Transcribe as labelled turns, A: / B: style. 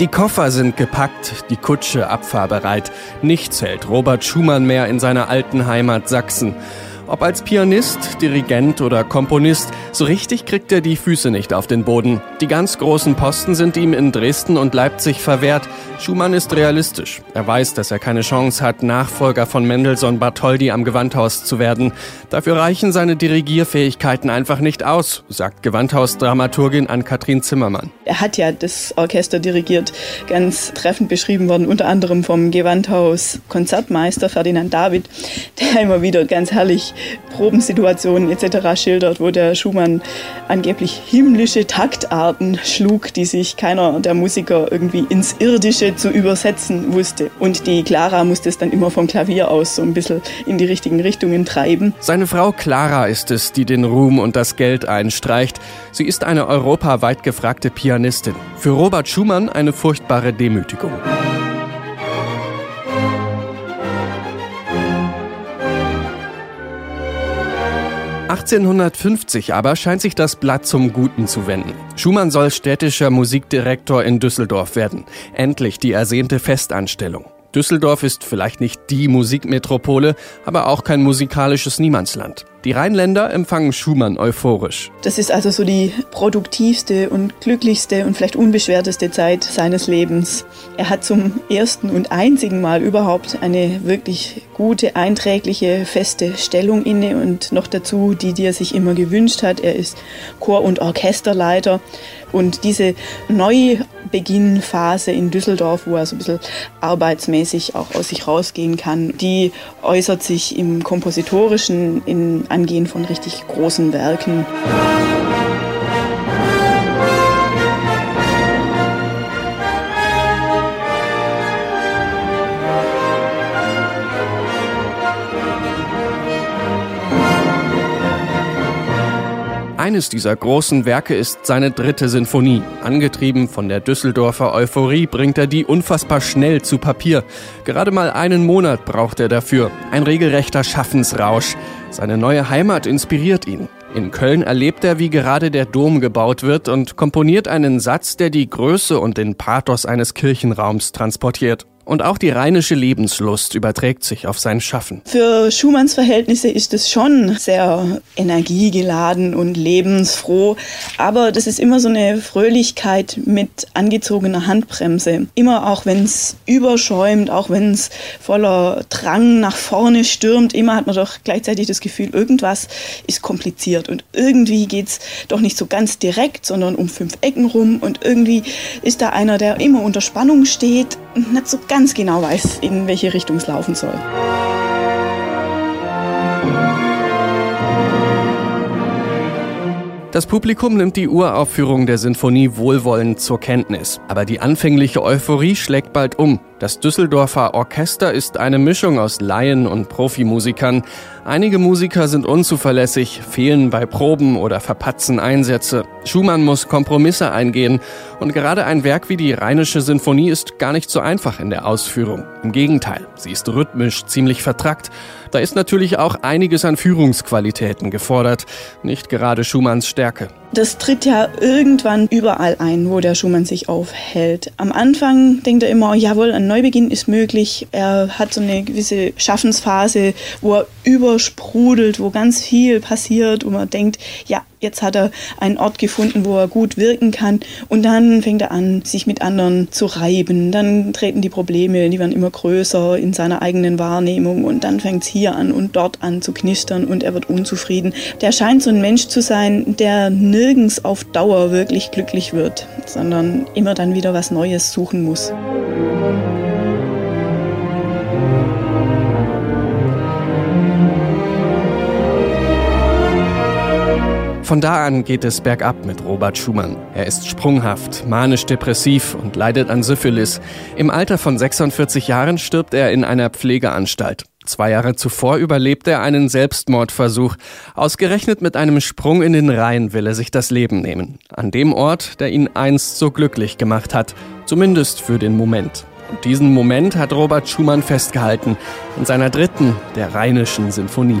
A: Die Koffer sind gepackt, die Kutsche abfahrbereit. Nichts hält Robert Schumann mehr in seiner alten Heimat Sachsen. Ob als Pianist, Dirigent oder Komponist, so richtig kriegt er die Füße nicht auf den Boden. Die ganz großen Posten sind ihm in Dresden und Leipzig verwehrt. Schumann ist realistisch. Er weiß, dass er keine Chance hat, Nachfolger von Mendelssohn Bartholdy am Gewandhaus zu werden. Dafür reichen seine Dirigierfähigkeiten einfach nicht aus, sagt Gewandhaus-Dramaturgin Ann-Kathrin Zimmermann.
B: Er hat ja das Orchester dirigiert, ganz treffend beschrieben worden, unter anderem vom Gewandhaus-Konzertmeister Ferdinand David, der immer wieder ganz herrlich Probensituationen etc. schildert, wo der Schumann angeblich himmlische Taktarten schlug, die sich keiner der Musiker irgendwie ins Irdische zu übersetzen wusste. Und die Clara musste es dann immer vom Klavier aus so ein bisschen in die richtigen Richtungen treiben.
A: Seine Frau Clara ist es, die den Ruhm und das Geld einstreicht. Sie ist eine europaweit gefragte Pianistin. Für Robert Schumann eine furchtbare Demütigung. 1850 aber scheint sich das Blatt zum Guten zu wenden. Schumann soll städtischer Musikdirektor in Düsseldorf werden. Endlich die ersehnte Festanstellung. Düsseldorf ist vielleicht nicht die Musikmetropole, aber auch kein musikalisches Niemandsland. Die Rheinländer empfangen Schumann euphorisch.
B: Das ist also so die produktivste und glücklichste und vielleicht unbeschwerteste Zeit seines Lebens. Er hat zum ersten und einzigen Mal überhaupt eine wirklich gute, einträgliche, feste Stellung inne und noch dazu die, die er sich immer gewünscht hat. Er ist Chor- und Orchesterleiter und diese Neubeginnphase in Düsseldorf, wo er so ein bisschen arbeitsmäßig auch aus sich rausgehen kann, die äußert sich im Kompositorischen, in Angehen von richtig großen Werken.
A: Eines dieser großen Werke ist seine dritte Sinfonie. Angetrieben von der Düsseldorfer Euphorie bringt er die unfassbar schnell zu Papier. Gerade mal einen Monat braucht er dafür. Ein regelrechter Schaffensrausch. Seine neue Heimat inspiriert ihn. In Köln erlebt er, wie gerade der Dom gebaut wird und komponiert einen Satz, der die Größe und den Pathos eines Kirchenraums transportiert. Und auch die rheinische Lebenslust überträgt sich auf sein Schaffen.
B: Für Schumanns Verhältnisse ist es schon sehr energiegeladen und lebensfroh. Aber das ist immer so eine Fröhlichkeit mit angezogener Handbremse. Immer auch wenn es überschäumt, auch wenn es voller Drang nach vorne stürmt, immer hat man doch gleichzeitig das Gefühl, irgendwas ist kompliziert und irgendwie geht es doch nicht so ganz direkt, sondern um fünf Ecken rum und irgendwie ist da einer, der immer unter Spannung steht, nicht so ganz ganz genau weiß, in welche Richtung es laufen soll.
A: Das Publikum nimmt die Uraufführung der Sinfonie wohlwollend zur Kenntnis. Aber die anfängliche Euphorie schlägt bald um. Das Düsseldorfer Orchester ist eine Mischung aus Laien und Profimusikern. Einige Musiker sind unzuverlässig, fehlen bei Proben oder verpatzen Einsätze. Schumann muss Kompromisse eingehen und gerade ein Werk wie die Rheinische Sinfonie ist gar nicht so einfach in der Ausführung. Im Gegenteil, sie ist rhythmisch ziemlich vertrackt. Da ist natürlich auch einiges an Führungsqualitäten gefordert, nicht gerade Schumanns Stärke.
B: Das tritt ja irgendwann überall ein, wo der Schumann sich aufhält. Am Anfang denkt er immer, jawohl, ein Neubeginn ist möglich. Er hat so eine gewisse Schaffensphase, wo er übersprudelt, wo ganz viel passiert, wo man denkt, ja, jetzt hat er einen Ort gefunden, wo er gut wirken kann. Und dann fängt er an, sich mit anderen zu reiben. Dann treten die Probleme, die werden immer größer in seiner eigenen Wahrnehmung. Und dann fängt es hier an und dort an zu knistern und er wird unzufrieden. Der scheint so ein Mensch zu sein, der nirgends auf Dauer wirklich glücklich wird, sondern immer dann wieder was Neues suchen muss.
A: Von da an geht es bergab mit Robert Schumann. Er ist sprunghaft, manisch-depressiv und leidet an Syphilis. Im Alter von 46 Jahren stirbt er in einer Pflegeanstalt. Zwei Jahre zuvor überlebt er einen Selbstmordversuch. Ausgerechnet mit einem Sprung in den Rhein will er sich das Leben nehmen. An dem Ort, der ihn einst so glücklich gemacht hat. Zumindest für den Moment. Und diesen Moment hat Robert Schumann festgehalten in seiner dritten, der Rheinischen Sinfonie.